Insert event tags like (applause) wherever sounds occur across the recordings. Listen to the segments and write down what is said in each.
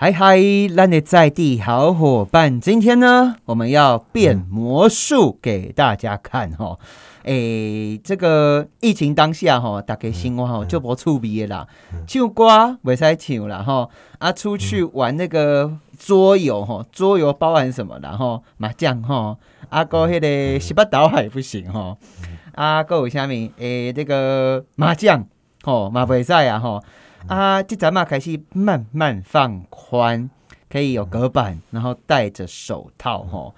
嗨嗨，烂的在地好伙伴，今天呢，我们要变魔术给大家看哈。诶，这个疫情当下哈，大家生活哈就无趣味的啦，唱歌袂使唱啦哈。啊，出去玩那个桌游哈，桌游包含什么啦哈？麻将哈，啊个迄个十八岛海不行哈。啊，个有虾米？诶，这个麻将吼嘛袂使啊吼。啊，这咱们开始慢慢放宽，可以有隔板，然后戴着手套哈。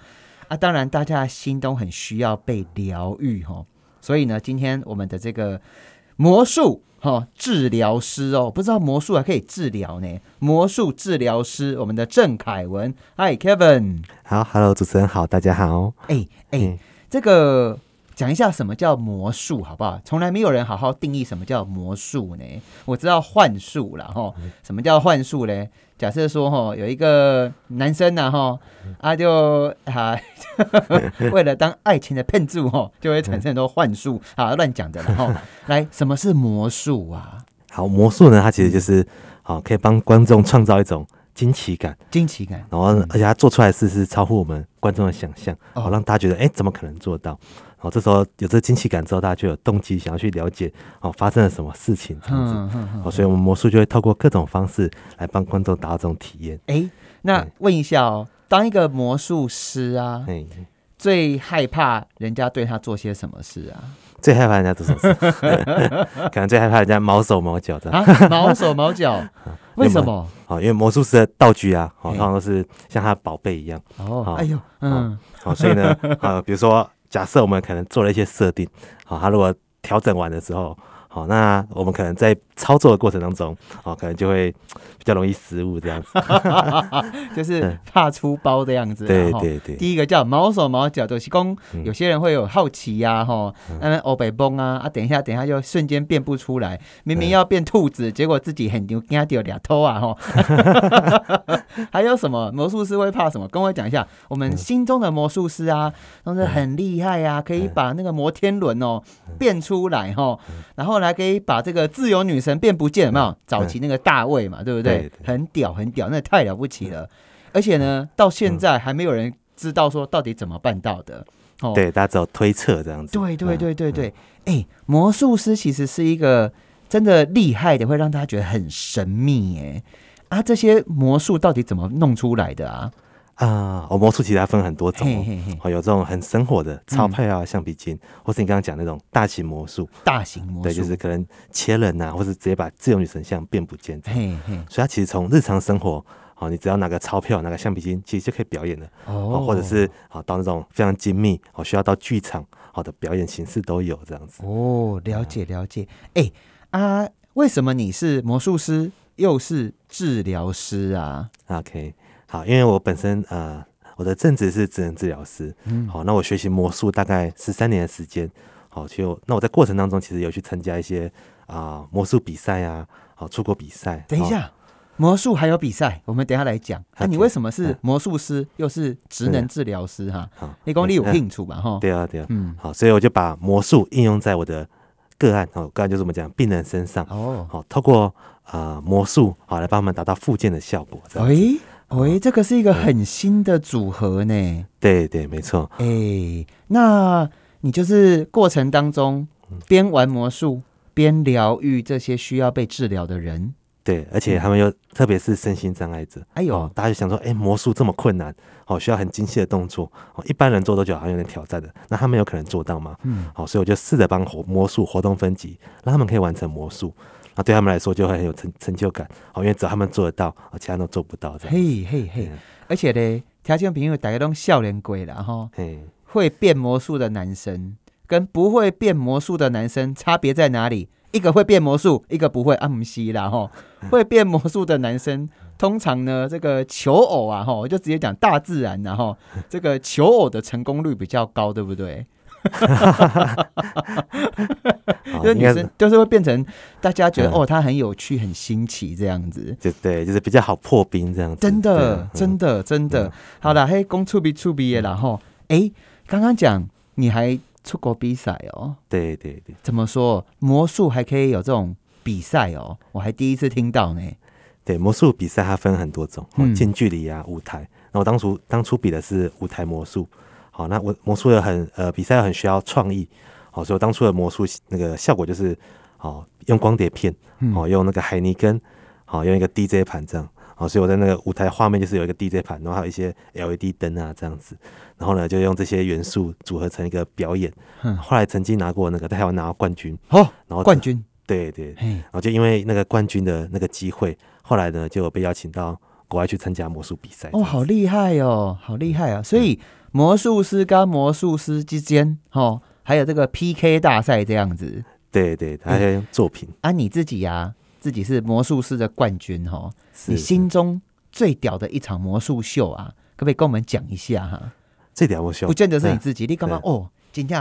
啊，当然大家心都很需要被疗愈哈。所以呢，今天我们的这个魔术哈治疗师哦，不知道魔术还可以治疗呢。魔术治疗师，我们的郑凯文，Hi Kevin，好，Hello，主持人好，大家好。哎哎，这个。讲一下什么叫魔术，好不好？从来没有人好好定义什么叫魔术呢。我知道幻术了哈，什么叫幻术嘞？假设说哈，有一个男生呢哈，啊就啊，(laughs) 为了当爱情的骗子哈，就会产生很多幻术啊，乱讲的然后 (laughs) 来，什么是魔术啊？好，魔术呢，它其实就是好，可以帮观众创造一种惊奇感，惊奇感，然后而且他做出来的事是超乎我们观众的想象，好让大家觉得，哎，怎么可能做到？好，这时候有这惊奇感之后，大家就有动机想要去了解，哦，发生了什么事情这样子。哦，所以我们魔术就会透过各种方式来帮观众达到这种体验。哎，那问一下哦，当一个魔术师啊，最害怕人家对他做些什么事啊？最害怕人家做什么事？(laughs) 可能最害怕人家毛手毛脚的啊，毛手毛脚。(laughs) 为什么？哦，因为魔术师的道具啊，好像都是像他的宝贝一样。哦，哎呦，嗯，好，所以呢，啊，比如说。假设我们可能做了一些设定，好，他如果调整完的时候。好，那我们可能在操作的过程当中，哦，可能就会比较容易失误这样子 (laughs) (laughs) 就是怕出包的样子。对对对，第一个叫毛手毛脚，就是讲有些人会有好奇呀，哈，那欧北崩啊，啊，等一下，等一下就瞬间变不出来，明明要变兔子，结果自己很牛，惊掉俩头啊，哈。(laughs) 还有什么魔术师会怕什么？跟我讲一下，我们心中的魔术师啊，都是很厉害呀，可以把那个摩天轮哦变出来，哈，然后。来可以把这个自由女神变不见，有没有？早期那个大卫嘛，对不对？很屌，很屌，那太了不起了。而且呢，到现在还没有人知道说到底怎么办到的。哦，对，大家只有推测这样子。对对对对对，哎，魔术师其实是一个真的厉害的，会让大家觉得很神秘。哎，啊，这些魔术到底怎么弄出来的啊？啊，我魔术其实它分很多种哦，有这种很生活的钞票啊、橡皮筋，或是你刚刚讲那种大型魔术。大型魔术，对，就是可能切人呐，或是直接把自由女神像变不见。所以它其实从日常生活，好，你只要拿个钞票、拿个橡皮筋，其实就可以表演了。哦，或者是好到那种非常精密，哦，需要到剧场，好的表演形式都有这样子。哦，了解了解。哎啊，为什么你是魔术师又是治疗师啊？OK。好，因为我本身呃，我的正职是职能治疗师，嗯，好，那我学习魔术大概十三年的时间，好，就那我在过程当中其实有去参加一些啊魔术比赛啊，好，出国比赛。等一下，魔术还有比赛，我们等下来讲。那你为什么是魔术师又是职能治疗师哈？好，你功力有兴趣吧？哈，对啊，对啊，嗯，好，所以我就把魔术应用在我的个案，哦，个案就这么讲，病人身上，哦，好，透过啊魔术，好来帮我们达到复健的效果，这样子。喂，这个是一个很新的组合呢。对对，没错。哎，那你就是过程当中边玩魔术边疗愈这些需要被治疗的人。对，而且他们又特别是身心障碍者。哎呦，大家就想说，哎，魔术这么困难，哦，需要很精细的动作，哦，一般人做都觉得好像有点挑战的。那他们有可能做到吗？嗯，好，所以我就试着帮活魔术活动分级，让他们可以完成魔术。那对他们来说就会很有成成就感，好，因为只要他们做得到，啊，其他都做不到。嘿嘿嘿，而且呢，条件朋友大家都笑脸鬼了哈。嘿，会变魔术的男生跟不会变魔术的男生差别在哪里？一个会变魔术，一个不会。阿姆西啦哈，会变魔术的男生通常呢，这个求偶啊哈，我就直接讲大自然然后这个求偶的成功率比较高，对不对？(laughs) 就女生就是会变成大家觉得哦，她很有趣、很新奇这样子，就对，就是比较好破冰这样子。真的，真的，真的。好了，嘿，公出比出毕业了哈。哎，刚刚讲你还出国比赛哦？对对对。怎么说魔术还可以有这种比赛哦？我还第一次听到呢。对，魔术比赛它分很多种，近距离啊，舞台。那我当初当初比的是舞台魔术。好，那我魔术又很呃，比赛很需要创意。好，所以我当初的魔术那个效果就是，好用光碟片，好用那个海尼根，好用一个 DJ 盘这样。好，所以我在那个舞台画面就是有一个 DJ 盘，然后还有一些 LED 灯啊这样子。然后呢，就用这些元素组合成一个表演。后来曾经拿过那个台湾拿到冠军。哦，然后冠军。对对。然后就因为那个冠军的那个机会，后来呢就被邀请到国外去参加魔术比赛。哦，好厉害哦，好厉害啊！所以魔术师跟魔术师之间，哦，还有这个 PK 大赛这样子。对对，还要用作品。啊，你自己呀，自己是魔术师的冠军哈。你心中最屌的一场魔术秀啊，可不可以跟我们讲一下哈？最屌魔术不见得是你自己，你干嘛哦？今天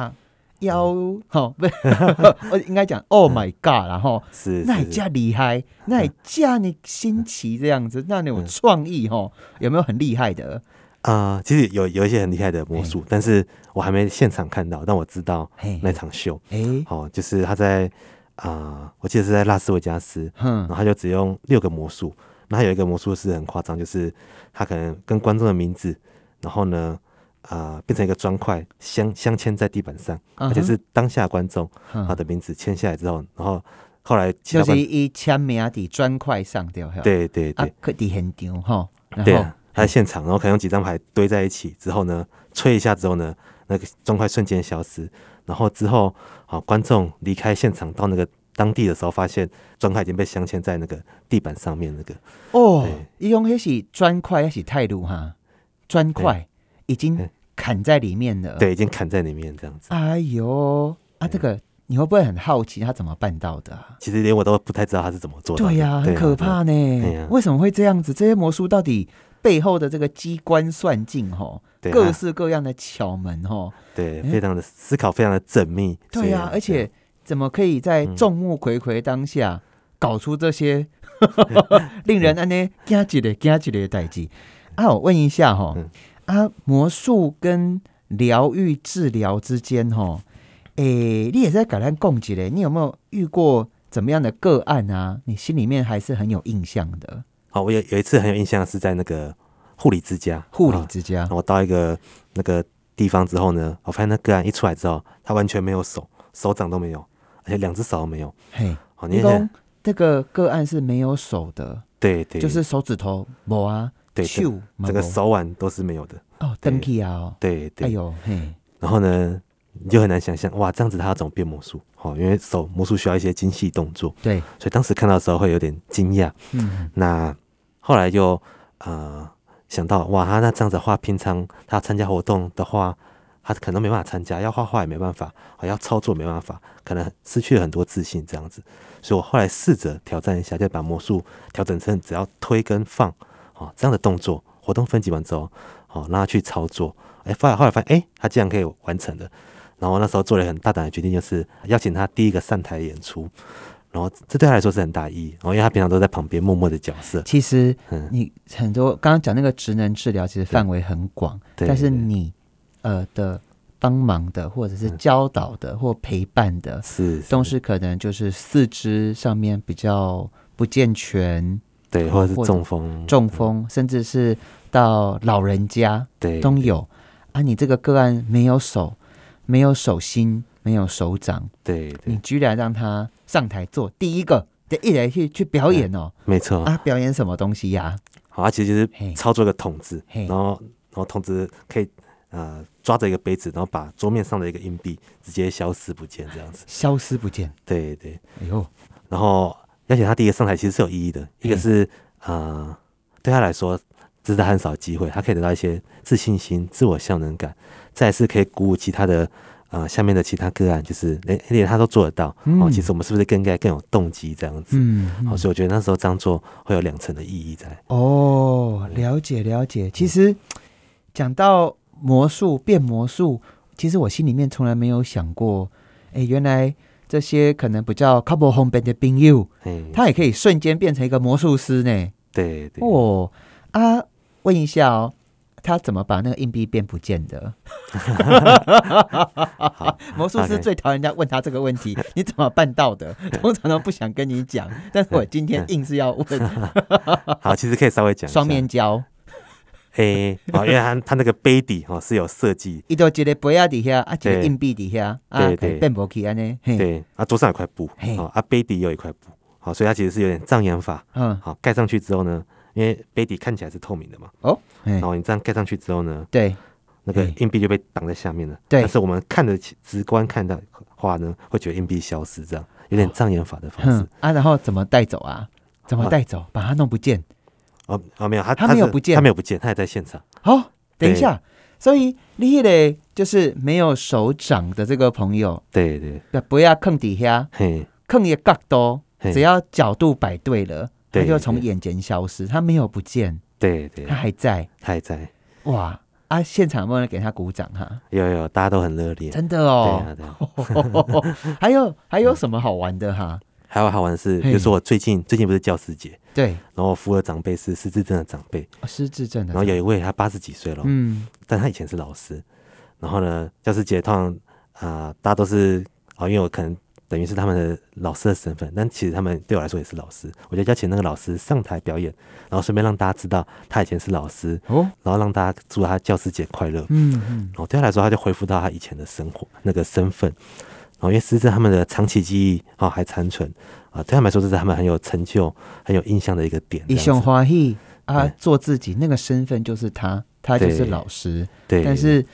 要好 (laughs) 不？(laughs) 我应该讲 Oh my God，然后是那家厉害，那家你新奇这样子，那你有创意哈？有没有很厉害的？啊，其实有有一些很厉害的魔术，但是我还没现场看到，但我知道那场秀，哎，好，就是他在啊，我记得是在拉斯维加斯，嗯，然后他就只用六个魔术。那还有一个魔术师很夸张，就是他可能跟观众的名字，然后呢，啊，变成一个砖块镶镶嵌在地板上，而且是当下观众他的名字签下来之后，然后后来就是一签名的砖块上掉，对对对，可地很丢哈。对，他在现场，然后可能用几张牌堆在一起之后呢，吹一下之后呢，那个砖块瞬间消失，然后之后啊，观众离开现场到那个。当地的时候发现砖块已经被镶嵌在那个地板上面，那个哦，用那是砖块，那是态度哈，砖块已经砍在里面了，对，已经砍在里面这样子。哎呦，啊，这个你会不会很好奇他怎么办到的？其实连我都不太知道他是怎么做的。对呀，很可怕呢。为什么会这样子？这些魔术到底背后的这个机关算尽，哈，各式各样的巧门，哈，对，非常的思考，非常的缜密。对呀，而且。怎么可以在众目睽睽当下搞出这些 (laughs) 令人安呢惊起的惊起的代际？啊，我问一下哈，啊，魔术跟疗愈治疗之间哈，诶，你也在改善供给嘞？你有没有遇过怎么样的个案啊？你心里面还是很有印象的。好，我有有一次很有印象，是在那个护理之家，护理之家。我到一个那个地方之后呢，我发现那个案一出来之后，他完全没有手，手掌都没有。而且两只手都没有，嘿，好，你说这个个案是没有手的，对对，就是手指头没啊，对，整个手腕都是没有的，哦，登记啊，对对，哎呦，嘿，然后呢，你就很难想象，哇，这样子他要怎么变魔术？哦，因为手魔术需要一些精细动作，对，所以当时看到的时候会有点惊讶，嗯，那后来就呃想到，哇，他那这样子话，平常他参加活动的话。他可能没办法参加，要画画也没办法，要操作没办法，可能失去了很多自信这样子。所以我后来试着挑战一下，就把魔术调整成只要推跟放，哦这样的动作。活动分级完之后，哦让他去操作。哎，后来后来发现，哎，他竟然可以完成的。然后那时候做了很大胆的决定，就是邀请他第一个上台演出。然后这对他来说是很大意义，然后因为他平常都在旁边默默的角色。其实，你很多刚刚讲那个职能治疗，其实范围很广，但是你。呃的帮忙的，或者是教导的，或陪伴的，是都是可能就是四肢上面比较不健全，对，或者是中风，中风，甚至是到老人家，对，都有。啊，你这个个案没有手，没有手心，没有手掌，对，你居然让他上台做第一个，得一人去去表演哦，没错。啊，表演什么东西呀？好，他其实就是操作一个筒子，然后然后筒子可以。呃，抓着一个杯子，然后把桌面上的一个硬币直接消失不见，这样子。消失不见。对对，哎呦，然后邀请他第一个上台其实是有意义的，一个是呃，对他来说这是他很少机会，他可以得到一些自信心、自我效能感，再是可以鼓舞其他的呃下面的其他个案，就是连连他都做得到哦。其实我们是不是更应该更有动机这样子？嗯，好，所以我觉得那时候这样做会有两层的意义在。哦，了解了解。其实讲到。魔术变魔术，其实我心里面从来没有想过，哎，原来这些可能比较 couple home band 的朋友，他也可以瞬间变成一个魔术师呢。对对。哦啊，问一下哦，他怎么把那个硬币变不见的？(laughs) 魔术师最讨厌人家问他这个问题，(laughs) 你怎么办到的？通常都不想跟你讲，但是我今天 (laughs) 硬是要问。好，其实可以稍微讲双面胶。哎，哦，因为他他那个杯底哦是有设计，一到一个杯啊底下啊，一个硬币底下啊，变不起安呢。对，啊，桌上有块布，哦，啊，杯底有一块布，好，所以它其实是有点障眼法。嗯，好，盖上去之后呢，因为杯底看起来是透明的嘛，哦，然后你这样盖上去之后呢，对，那个硬币就被挡在下面了。对，但是我们看的直观看到话呢，会觉得硬币消失，这样有点障眼法的方式。啊，然后怎么带走啊？怎么带走？把它弄不见。哦哦，没有，他他没有不见，他没有不见，他也在现场。好，等一下，所以你嘞就是没有手掌的这个朋友，对对，不要坑底下，嘿，坑也角度，只要角度摆对了，他就从眼前消失，他没有不见，对对，他还在，他还在。哇啊！现场有没有人给他鼓掌哈？有有，大家都很热烈，真的哦对呀对。(laughs) 还有还有什么好玩的哈？还有好玩的是，比如说我最近最近不是教师节，对，然后扶的长辈是失智症的长辈，失智症的，然后有一位他八十几岁了，嗯，但他以前是老师，然后呢，教师节通常啊，大家都是啊，因为我可能等于是他们的老师的身份，但其实他们对我来说也是老师，我就邀请那个老师上台表演，然后顺便让大家知道他以前是老师哦，然后让大家祝他教师节快乐，嗯嗯，然后对他来说，他就恢复到他以前的生活那个身份。然后因为失智，他们的长期记忆啊还残存啊，对他们来说这是他们很有成就、很有印象的一个点。一胸花艺啊，做自己那个身份就是他，他就是老师。对，但是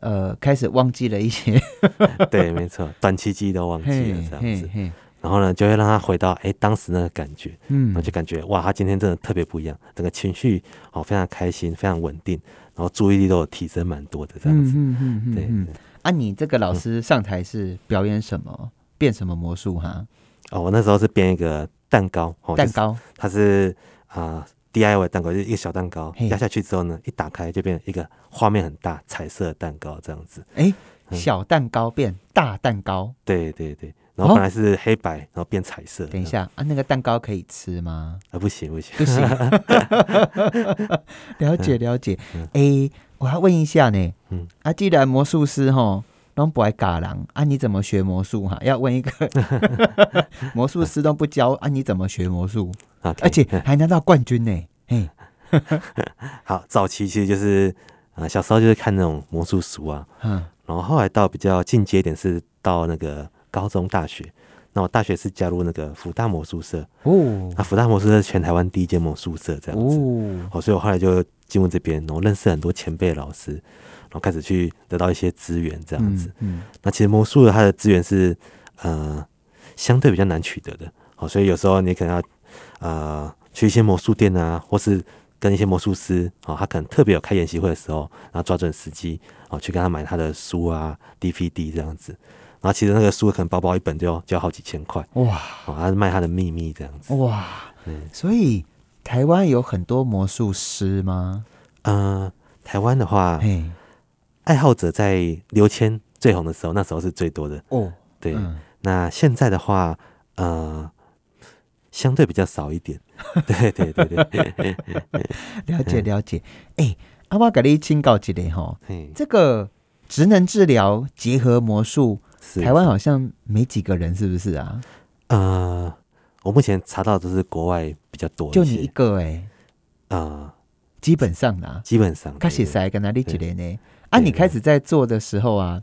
呃，开始忘记了一些。(laughs) 对，没错，短期记忆都忘记了这样子。然后呢，就会让他回到哎当时那个感觉，嗯，然后就感觉哇，他今天真的特别不一样，整个情绪哦非常开心，非常稳定，然后注意力都有提升蛮多的这样子。嗯嗯嗯，对。啊，你这个老师上台是表演什么？变什么魔术哈？哦，我那时候是编一个蛋糕，哦蛋糕，它是啊 DIY 蛋糕，就是一个小蛋糕，压下去之后呢，一打开就变成一个画面很大彩色蛋糕这样子。哎，小蛋糕变大蛋糕，对对对。然后本来是黑白，然后变彩色。等一下啊，那个蛋糕可以吃吗？啊，不行不行不行。了解 (laughs) 了解。哎，我要问一下呢。嗯。啊，既然魔术师哈都不爱嘎狼啊，你怎么学魔术哈？要问一个 (laughs) 魔术师都不教啊，你怎么学魔术啊？而且还拿到冠军呢。嘿。(laughs) 好，早期其实就是啊，小时候就是看那种魔术书啊。嗯。然后后来到比较进阶点是到那个。高中、大学，那我大学是加入那个福大魔术社哦。那福大魔术社是全台湾第一间魔术社，这样子哦。所以我后来就进入这边，然后认识很多前辈老师，然后开始去得到一些资源，这样子。嗯，那其实魔术的它的资源是呃相对比较难取得的，哦，所以有时候你可能要呃去一些魔术店啊，或是跟一些魔术师哦，他可能特别有开演习会的时候，然后抓准时机哦，去跟他买他的书啊、DVD 这样子。然后其实那个书可能薄薄一本就要就要好几千块哇！哦他是卖他的秘密这样子哇。嗯所以台湾有很多魔术师吗？呃，台湾的话，爱好者在刘谦最红的时候，那时候是最多的哦。对，那现在的话，呃，相对比较少一点。对对对对，(laughs) 了解了解。哎，阿妈给你请教一个哈，这个职能治疗结合魔术。台湾好像没几个人，是不是啊？呃，我目前查到都是国外比较多，就你一个哎，啊，基本上啦，基本上开始在跟哪里几年呢？啊，你开始在做的时候啊，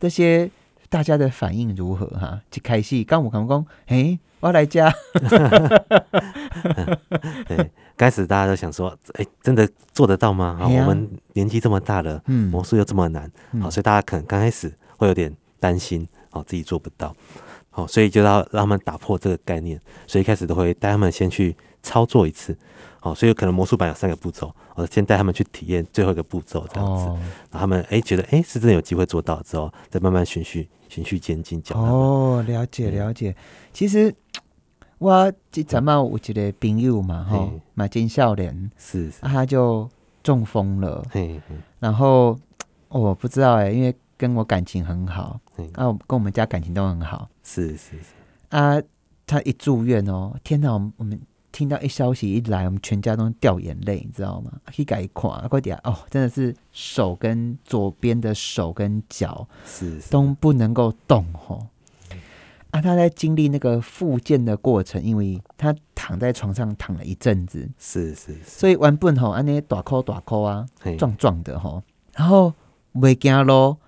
这些大家的反应如何哈？去开戏，刚我刚刚哎，我要来家。(laughs) 对，开始大家都想说，哎，真的做得到吗？啊，我们年纪这么大了，嗯，魔术又这么难，好，所以大家可能刚开始会有点。担心哦，自己做不到，好，所以就要让他们打破这个概念，所以一开始都会带他们先去操作一次，好，所以可能魔术板有三个步骤，我先带他们去体验最后一个步骤这样子，然后他们哎觉得哎是真的有机会做到之后，再慢慢循序循序渐进教。哦，了解了解。其实我这咱们有一个朋友嘛，哈，马金笑脸是，他就中风了，然后我不知道哎，因为。跟我感情很好，啊，跟我们家感情都很好，是是是啊，他一住院哦，天哪，我们听到一消息一来，我们全家都掉眼泪，你知道吗？可以改款，快点哦！真的是手跟左边的手跟脚是都不能够动哦。啊，他在经历那个复健的过程，因为他躺在床上躺了一阵子，是是，所以原本吼，安尼大哭大哭啊，壮壮的吼，然后未惊咯，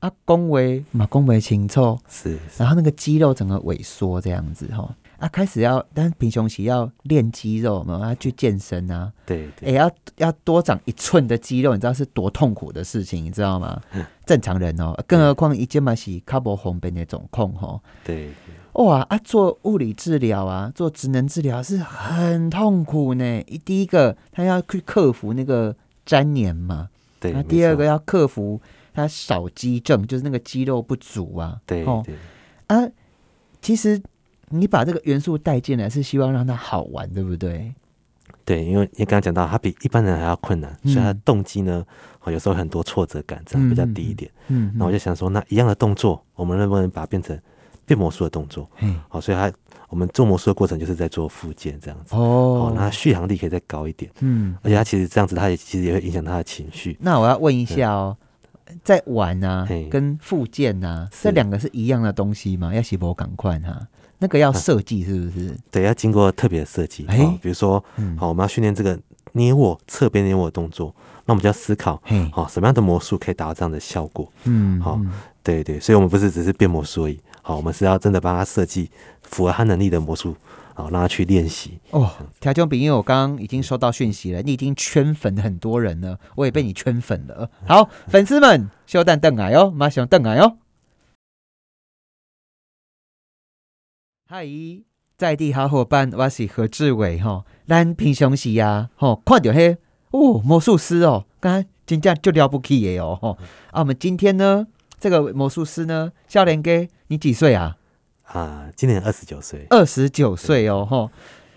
啊，讲话嘛讲不清楚，是，然后那个肌肉整个萎缩这样子吼。啊，开始要，但是平胸期要练肌肉嘛，要去健身啊。对，哎，要要多长一寸的肌肉，你知道是多痛苦的事情，你知道吗？(laughs) 正常人哦，更何况一肩嘛是卡波红被那种控吼。对。哇啊，做物理治疗啊，做职能治疗是很痛苦呢。一第一个，他要去克服那个粘连嘛。对。那第二个要克服他少肌症，就是那个肌肉不足啊。对。哦。啊，其实。你把这个元素带进来，是希望让它好玩，对不对？对，因为你刚刚讲到，他比一般人还要困难，所以它动机呢，有时候很多挫折感，这样比较低一点。嗯，那我就想说，那一样的动作，我们能不能把它变成变魔术的动作？嗯，好，所以它我们做魔术的过程就是在做复健这样子。哦，那续航力可以再高一点。嗯，而且它其实这样子，它也其实也会影响他的情绪。那我要问一下哦，在玩啊，跟附件啊，这两个是一样的东西吗？要洗波赶快哈。那个要设计是不是？对，要经过特别的设计。哎，比如说，好，我们要训练这个捏握侧边捏握的动作，那我们就要思考，好，什么样的魔术可以达到这样的效果？嗯，好，对对，所以我们不是只是变魔术而已，好，我们是要真的帮他设计符合他能力的魔术，好，让他去练习。哦，条件比，因为我刚刚已经收到讯息了，你已经圈粉很多人了，我也被你圈粉了。好，粉丝们，休蛋邓矮哦，马上邓矮哦。嗨，在地好伙伴，我是何志伟吼。咱平常时啊，吼看到嘿哦，魔术师哦，刚刚真正就了不起的哦吼。啊，我们今天呢，这个魔术师呢，笑脸哥，你几岁啊？啊，今年二十九岁。二十九岁哦吼，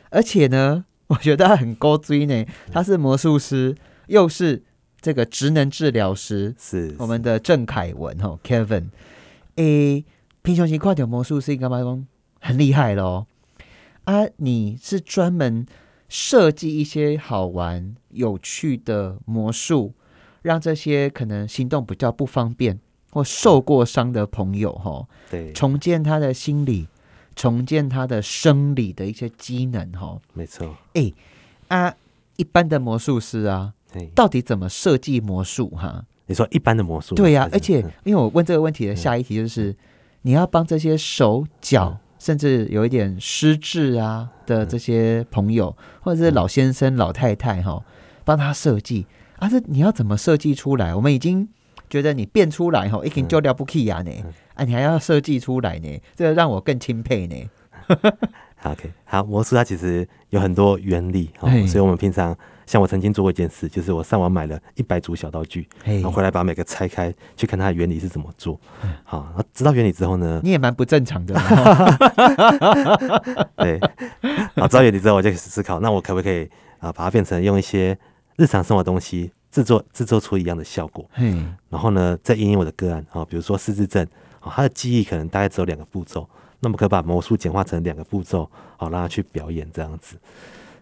而且呢，(laughs) 我觉得他很高追呢。他是魔术师，又是这个职能治疗师，是我们的郑凯文吼，Kevin。诶，平常时看到魔术师干嘛讲？很厉害喽！啊，你是专门设计一些好玩、有趣的魔术，让这些可能行动比较不方便或受过伤的朋友，哈，对，重建他的心理，重建他的生理的一些机能，哈，没错。哎，啊，一般的魔术师啊，到底怎么设计魔术？哈，你说一般的魔术？对呀，而且因为我问这个问题的下一题就是，你要帮这些手脚。甚至有一点失智啊的这些朋友，或者是老先生、老太太哈，帮他设计，啊，这你要怎么设计出来？我们已经觉得你变出来吼，已经就了不起呀呢，啊，你还要设计出来呢，这个让我更钦佩呢。(laughs) OK，好，魔术它其实有很多原理哈，所以我们平常。像我曾经做过一件事，就是我上网买了一百组小道具，然后回来把每个拆开，去看它的原理是怎么做。好，那知道原理之后呢？你也蛮不正常的。(laughs) 对，好，知道原理之后，我就思考，那我可不可以啊，把它变成用一些日常生活东西制作制作出一样的效果？嗯，然后呢，再应用我的个案啊，比如说失智症，啊，他的记忆可能大概只有两个步骤，那么可以把魔术简化成两个步骤，好，让他去表演这样子。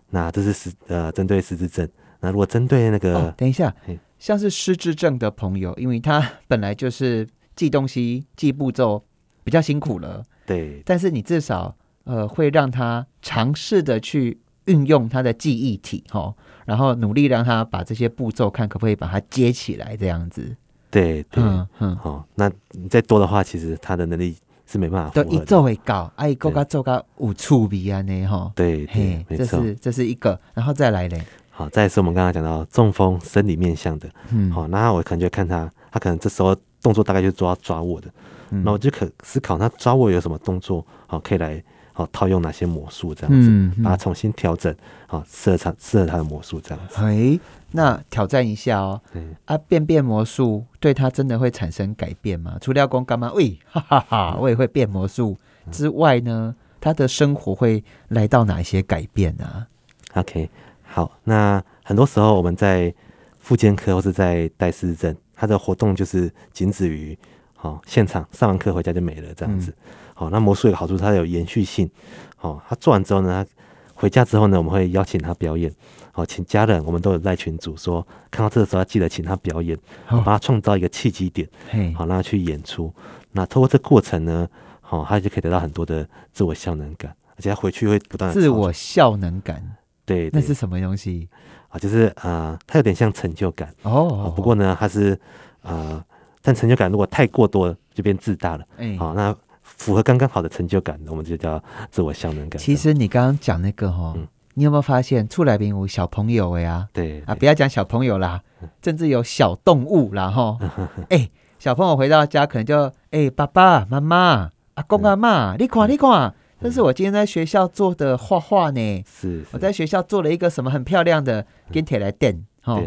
那这是失呃针对失智症，那如果针对那个，等一下，像是失智症的朋友，因为他本来就是记东西、记步骤比较辛苦了，对，但是你至少呃会让他尝试的去运用他的记忆体哈，然后努力让他把这些步骤看可不可以把它接起来这样子，对对，嗯嗯，好，那你再多的话，其实他的能力。是没办法，对，一做会搞，哎，够个做个有趣味啊呢哈。对，对，这是这是一个，然后再来嘞。好，再是我们刚刚讲到中风生理面向的，嗯，好，那我可能就看他，他可能这时候动作大概就抓抓握的，那我就可思考他抓握有什么动作，好，可以来。好，套用哪些魔术这样子，把它重新调整，好，适合他适合他的魔术这样子。哎，那挑战一下哦。啊，变变魔术对他真的会产生改变吗？除了要光干嘛？喂，(laughs) 哈哈哈，我也会变魔术之外呢，他的生活会来到哪一些改变呢？OK，好，那很多时候我们在复健科或是在带失智症，他的活动就是仅止于好现场上完课回家就没了这样子。好，那魔术有个好处，它有延续性。好，他做完之后呢，它回家之后呢，我们会邀请他表演，好，请家人，我们都有在群组说，看到这个时候要记得请他表演，帮他创造一个契机点，好，让他去演出。那通过这过程呢，好，他就可以得到很多的自我效能感，而且他回去会不断自我效能感，对，那是什么东西啊？就是啊，它有点像成就感哦。不过呢，它是啊，但成就感如果太过多，就变自大了。哎，好，那符合刚刚好的成就感，我们就叫自我效能感。其实你刚刚讲那个哈，你有没有发现出来宾有小朋友呀？对啊，不要讲小朋友啦，甚至有小动物啦哈。(laughs) 哎。小朋友回到家，可能就哎，爸爸妈妈、阿公阿妈，你看你看，这是我今天在学校做的画画呢。是，我在学校做了一个什么很漂亮的，跟铁来垫。哈，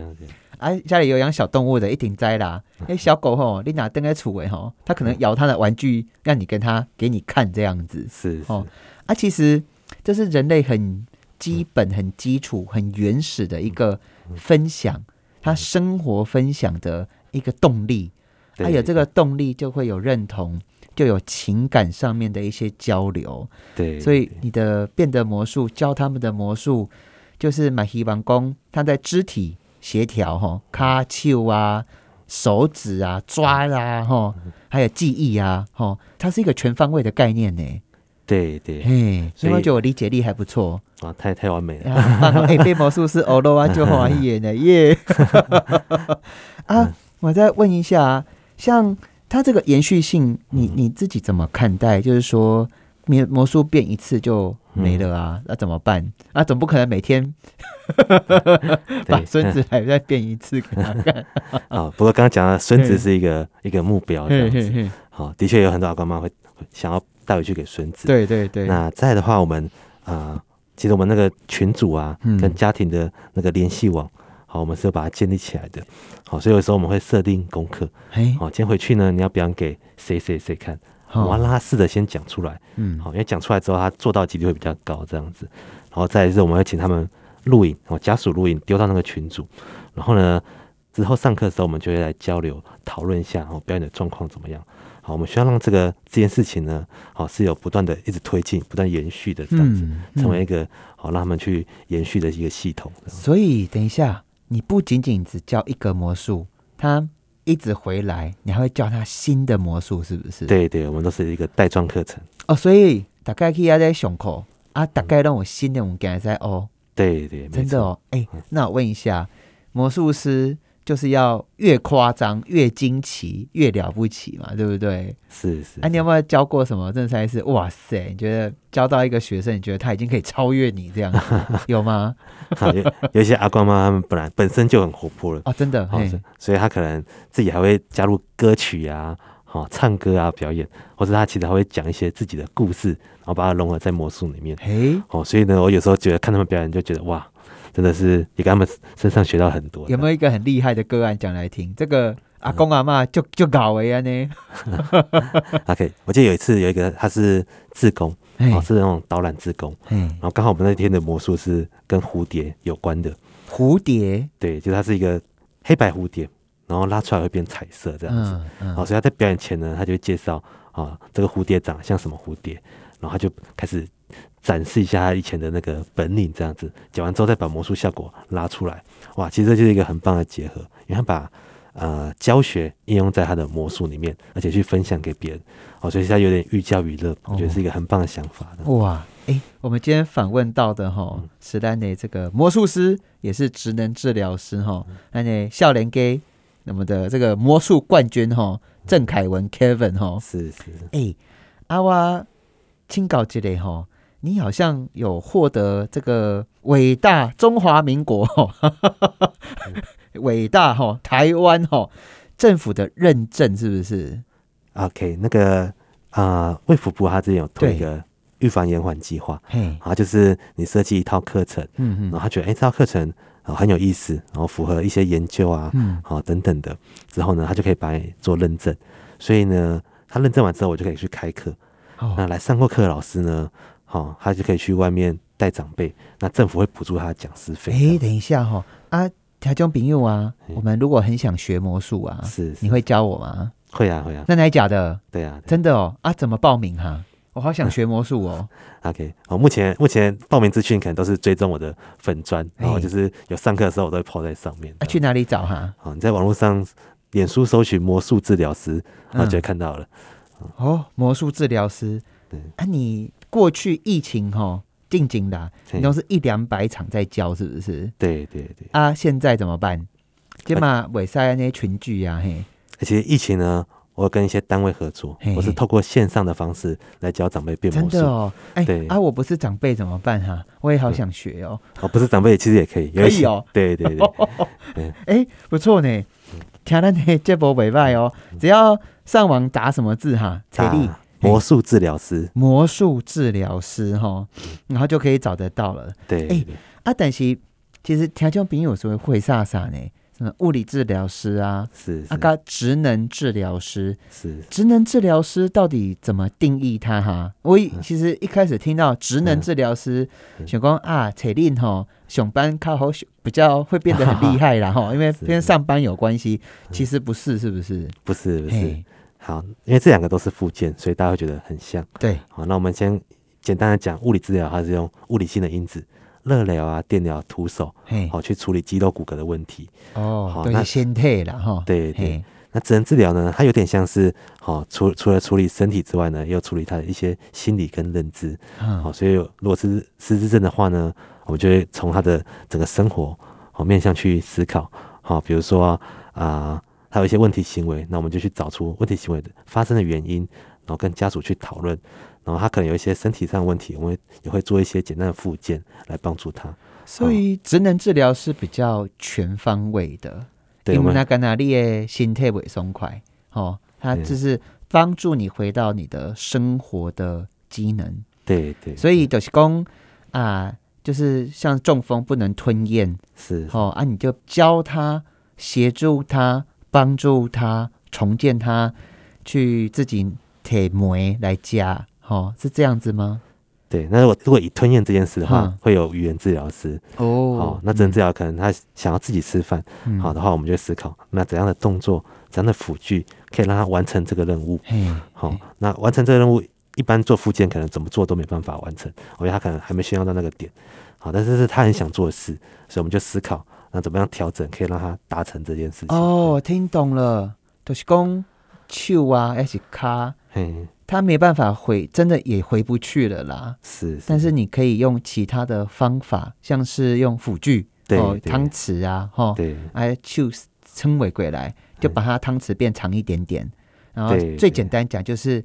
啊，家里有养小动物的，一定栽啦。哎，小狗吼，你拿灯在处尾吼，它可能咬它的玩具，让你跟它给你看这样子。是，哦，啊，其实这是人类很基本、很基础、很原始的一个分享，他生活分享的一个动力。他有这个动力，就会有认同，就有情感上面的一些交流。对，所以你的变得魔术教他们的魔术，就是马希望功，他在肢体协调哈，卡丘啊，手指啊，抓啦哈，还有记忆啊哈，它是一个全方位的概念呢。对对，嘿，所以我觉得我理解力还不错。哇，太太完美了！哎，变魔术师欧罗啊，就华一眼呢耶！(laughs) 啊，我再问一下。像它这个延续性，你你自己怎么看待？就是说，魔魔术变一次就没了啊，那怎么办？啊，总不可能每天 (laughs) (laughs) 把孙子还再变一次给他看啊。(laughs) 不过刚刚讲了孙子是一个一个目标这样子，好，的确有很多阿公妈会想要带回去给孙子。对对对。那在的话，我们啊，其实我们那个群组啊，跟家庭的那个联系网。好，我们是要把它建立起来的。好，所以有时候我们会设定功课。好，今天回去呢，你要表演给谁谁谁看？我要让他试着先讲出来。嗯，好，因为讲出来之后，他做到几率会比较高，这样子。然后再是，我们会请他们录影，哦，家属录影丢到那个群组。然后呢，之后上课的时候，我们就会来交流讨论一下，哦，表演的状况怎么样？好，我们需要让这个这件事情呢，好是有不断的一直推进、不断延续的这样子，成为一个好让他们去延续的一个系统。所以，等一下。你不仅仅只教一个魔术，他一直回来，你还会教他新的魔术，是不是？对对，我们都是一个带状课程哦，所以大概可以在胸口啊，大概让我新的我们给在哦。对对，真的哦，哎，那我问一下，魔术师。就是要越夸张越惊奇越了不起嘛，对不对？是是。哎，你有没有教过什么？真的是哇塞！你觉得教到一个学生，你觉得他已经可以超越你这样子，(laughs) 有吗？有些阿光妈他们本来本身就很活泼了哦，真的，所以他可能自己还会加入歌曲啊，好唱歌啊表演，或者他其实还会讲一些自己的故事，然后把它融合在魔术里面。嘿，哦，所以呢，我有时候觉得看他们表演就觉得哇。真的是也跟他们身上学到很多。有没有一个很厉害的个案讲来听？这个阿公阿妈就就搞为啊呢。(laughs) OK，我记得有一次有一个他是自工，哦是那种导览自工，然后刚好我们那天的魔术是跟蝴蝶有关的。蝴蝶？对，就它是一个黑白蝴蝶，然后拉出来会变彩色这样子。哦，所以他在表演前呢，他就介绍啊这个蝴蝶长像什么蝴蝶，然后他就开始。展示一下他以前的那个本领，这样子讲完之后再把魔术效果拉出来，哇，其实这就是一个很棒的结合，因为他把呃教学应用在他的魔术里面，而且去分享给别人，哦，所以他有点寓教于乐，我觉得是一个很棒的想法。哇，哎，我们今天访问到的哈，史丹尼这个魔术师也是职能治疗师哈，那呢笑脸给我们的这个魔术冠军哈郑凯文 Kevin 哈，是是，哎，阿哇清搞这里哈。你好像有获得这个伟大中华民国哦 (laughs) 伟大哈台湾哈政府的认证，是不是？OK，那个啊，卫福部他之前有推一个预防延缓计划，然后就是你设计一套课程，嗯嗯，然后他觉得哎这套课程啊很有意思，然后符合一些研究啊，嗯，好等等的，之后呢他就可以把你做认证，所以呢他认证完之后我就可以去开课，那来上过课的老师呢？哦，他就可以去外面带长辈，那政府会补助他的讲师费。哎，等一下哈，啊，台中朋友啊，我们如果很想学魔术啊，是，你会教我吗？会啊，会啊。那还假的？对啊，真的哦。啊，怎么报名哈？我好想学魔术哦。(laughs) OK，好，目前目前报名资讯可能都是追踪我的粉砖，然后就是有上课的时候我都会抛在上面。去哪里找哈？好，你在网络上脸书搜寻魔术治疗师，然后就会看到了。哦，魔术治疗师。对啊，你过去疫情哈定景的，你都是一两百场在教，是不是？对对对。啊，现在怎么办？起码尾赛那些群聚呀，嘿。而且疫情呢？我跟一些单位合作，我是透过线上的方式来教长辈变魔术。真的哦，哎，对啊，我不是长辈怎么办哈？我也好想学哦。哦，不是长辈其实也可以，(laughs) 可以哦。对对对，(laughs) 哎，不错呢，听了呢这波尾拜哦，只要上网打什么字哈，彩力魔术治疗师，(laughs) 魔术治疗师哈，然后就可以找得到了。对，哎，啊，但是其实听众朋友说会啥啥呢？物理治疗师啊，是啊，个职能治疗师是职能治疗师，到底怎么定义它哈？我其实一开始听到职能治疗师，想讲啊，彩令哈上班靠好比较会变得很 (laughs) 厉害啦哈，因为跟上班有关系。其实不是，是不是？不是不是。好，因为这两个都是附件，所以大家会觉得很像。对，好，那我们先简单的讲物理治疗，它是用物理性的因子。热疗啊，电疗，徒手，好去处理肌肉骨骼的问题。哦，好，那先退了哈。对对，那职能治疗呢？它有点像是，好，除除了处理身体之外呢，又处理他的一些心理跟认知。好，所以如果是失智症的话呢，我们就会从他的整个生活好面向去思考。好，比如说啊，他有一些问题行为，那我们就去找出问题行为的发生的原因，然后跟家属去讨论。然后他可能有一些身体上的问题，我们也会做一些简单的复健来帮助他。所以职能治疗是比较全方位的，对因为那个那里的心态会松快哦，它就是帮助你回到你的生活的机能。对对，所以就是讲啊，就是像中风不能吞咽是哦啊，你就教他协助他帮助他重建他去自己贴膜来加。哦，是这样子吗？对，那如果如果以吞咽这件事的话，会有语言治疗师哦。好，那智能治疗可能他想要自己吃饭，好的话，我们就思考那怎样的动作、怎样的辅具可以让他完成这个任务。好，那完成这个任务，一般做复健可能怎么做都没办法完成，我觉得他可能还没训练到那个点。好，但是是他很想做的事，所以我们就思考那怎么样调整可以让他达成这件事情。哦，听懂了，都是讲手啊，还是卡？嘿。他没办法回，真的也回不去了啦。是，但是你可以用其他的方法，像是用辅具，哦，汤匙啊，哈，对，哎，就称为过来，就把它汤匙变长一点点。然后最简单讲就是，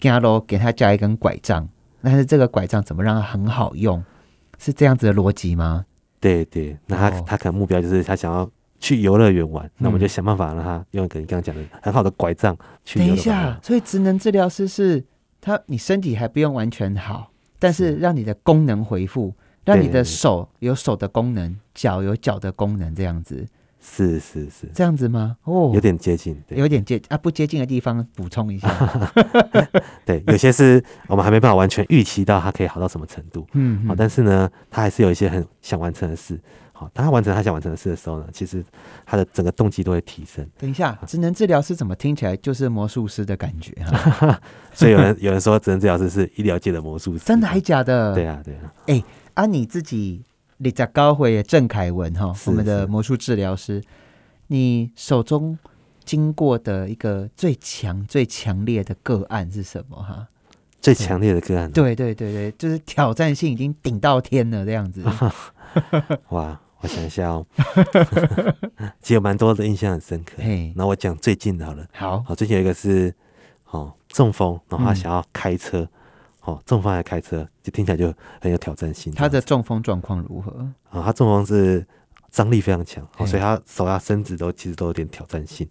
给他喽，给他加一根拐杖。但是这个拐杖怎么让它很好用？是这样子的逻辑吗？对对，那他他可能目标就是他想要。去游乐园玩，那我们就想办法让他用一个你刚刚讲的很好的拐杖去。等一下，所以职能治疗师是他，你身体还不用完全好，但是让你的功能恢复，让你的手有手的功能，脚有脚的功能，这样子。是是是，这样子吗？哦，有点接近，有点接啊，不接近的地方补充一下。(laughs) 对，有些是我们还没办法完全预期到他可以好到什么程度。嗯，好，但是呢，他还是有一些很想完成的事。好当他完成他想完成的事的时候呢，其实他的整个动机都会提升。等一下，职能治疗师怎么听起来就是魔术师的感觉？(laughs) 所以有人有人说，职能治疗师是医疗界的魔术师，真的还假的？对啊，对啊。哎，啊，你自己李家高会郑凯文哈，我们的魔术治疗师，你手中经过的一个最强、最强烈的个案是什么？哈，最强烈的个案，对对对对，就是挑战性已经顶到天了这样子。(laughs) 哇！我想一下哦，(laughs) 其实有蛮多的印象很深刻。那我讲最近的好了。好，好，最近有一个是哦中风，然后他想要开车，哦中风还开车，就听起来就很有挑战性。他的中风状况如何？啊，他中风是张力非常强，所以他手啊、身子都其实都有点挑战性。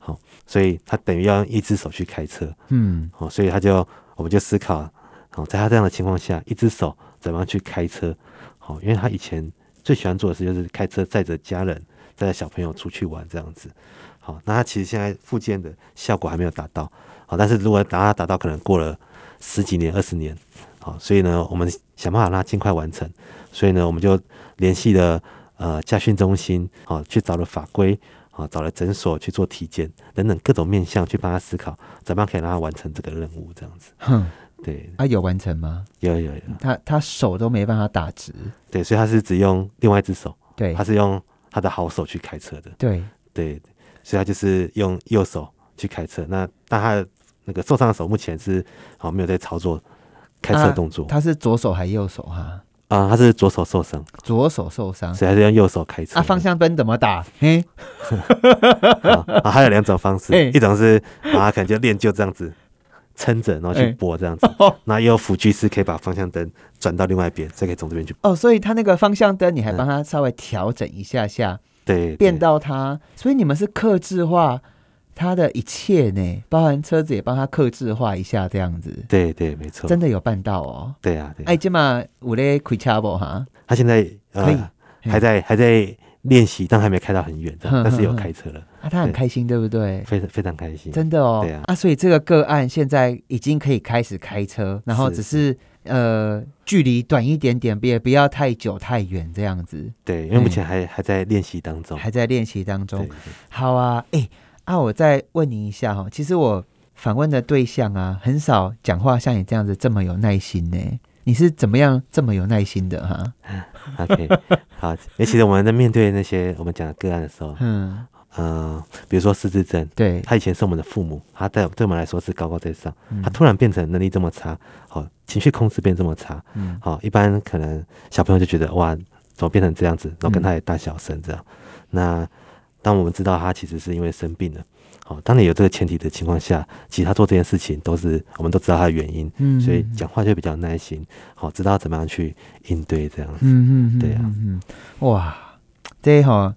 好，所以他等于要用一只手去开车。嗯，好，所以他就我们就思考，哦，在他这样的情况下，一只手怎么样去开车？好，因为他以前。最喜欢做的事就是开车载着家人、载着小朋友出去玩这样子。好，那他其实现在复健的效果还没有达到。好，但是如果等他达到，可能过了十几年、二十年。好，所以呢，我们想办法让他尽快完成。所以呢，我们就联系了呃驾训中心，好去找了法规，好找了诊所去做体检等等各种面向去帮他思考，怎么样可以让他完成这个任务这样子。哼对，啊，有完成吗？有有有，他他手都没办法打直，对，所以他是只用另外一只手，对，他是用他的好手去开车的，对对，所以他就是用右手去开车。那但他的那个受伤的手目前是好没有在操作开车动作，他是左手还右手哈？啊，他是左手受伤，左手受伤，所以还是用右手开车。啊，方向灯怎么打？嘿，(laughs) 啊，还有两种方式，一种是啊，可能就练就这样子撑着，然后去拨这样子。那也有辅具是可以把方向灯转到另外一边，再可以从这边去。哦，所以他那个方向灯，你还帮他稍微调整一下下，对，变到他。所以你们是克制化。他的一切呢，包含车子也帮他克制化一下，这样子。对对，没错，真的有办到哦。对啊，对。哎，今嘛我咧开车不哈？他现在可以，还在还在练习，但还没开到很远，但是有开车了。啊，他很开心，对不对？非常非常开心，真的哦。对啊。啊，所以这个个案现在已经可以开始开车，然后只是呃距离短一点点，别不要太久太远这样子。对，因为目前还还在练习当中，还在练习当中。好啊，哎。啊，我再问你一下哈，其实我访问的对象啊，很少讲话像你这样子这么有耐心呢。你是怎么样这么有耐心的哈？OK，(laughs) 好，因为其实我们在面对那些我们讲的个案的时候，嗯嗯，比如说失智症，对他以前是我们的父母，他在对我们来说是高高在上，他突然变成能力这么差，好，情绪控制变这么差，嗯，好，一般可能小朋友就觉得哇，怎么变成这样子，然后跟他也大小声这样，那。当我们知道他其实是因为生病了，好，当你有这个前提的情况下，其实他做这件事情都是我们都知道他的原因，嗯，所以讲话就比较耐心，好，知道怎么样去应对这样子，嗯嗯，对呀，嗯哇，这哈，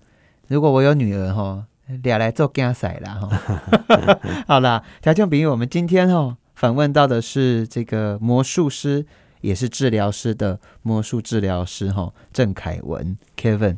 如果我有女儿哈，俩来做竞赛啦哈，(laughs) (laughs) 好啦，条件比喻，我们今天哈访问到的是这个魔术师，也是治疗师的魔术治疗师哈，郑凯文 Kevin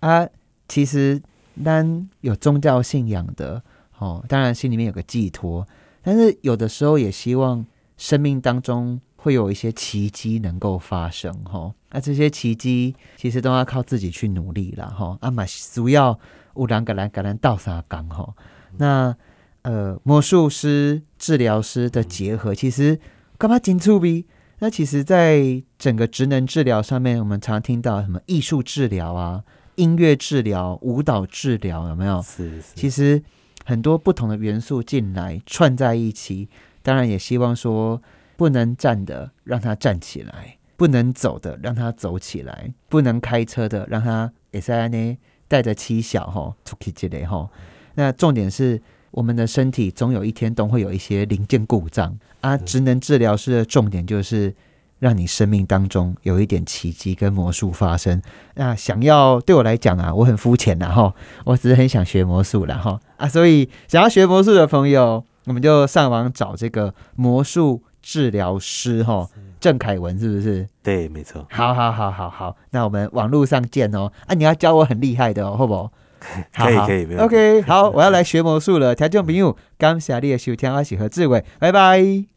啊，其实。但有宗教信仰的，哦，当然心里面有个寄托，但是有的时候也希望生命当中会有一些奇迹能够发生，哈。那这些奇迹其实都要靠自己去努力了，哈。阿玛主要乌兰格兰格兰道沙港，哈。那呃，魔术师、治疗师的结合，其实干嘛紧促逼？那其实，在整个职能治疗上面，我们常听到什么艺术治疗啊。音乐治疗、舞蹈治疗有没有？是是。其实很多不同的元素进来串在一起，当然也希望说，不能站的让他站起来，不能走的让他走起来，不能开车的让他也在呢带着妻小哈出去之类哈。那重点是，我们的身体总有一天都会有一些零件故障啊。职能治疗师的重点就是。让你生命当中有一点奇迹跟魔术发生。那想要对我来讲啊，我很肤浅啦哈，我只是很想学魔术啦哈啊，所以想要学魔术的朋友，我们就上网找这个魔术治疗师哈，郑凯文是不是？对，没错。好好好好好，那我们网络上见哦。啊，你要教我很厉害的哦，好不好？(laughs) 可以可以，OK，好，我要来学魔术了。条件朋友，感谢你的收听，我是何志伟，拜拜。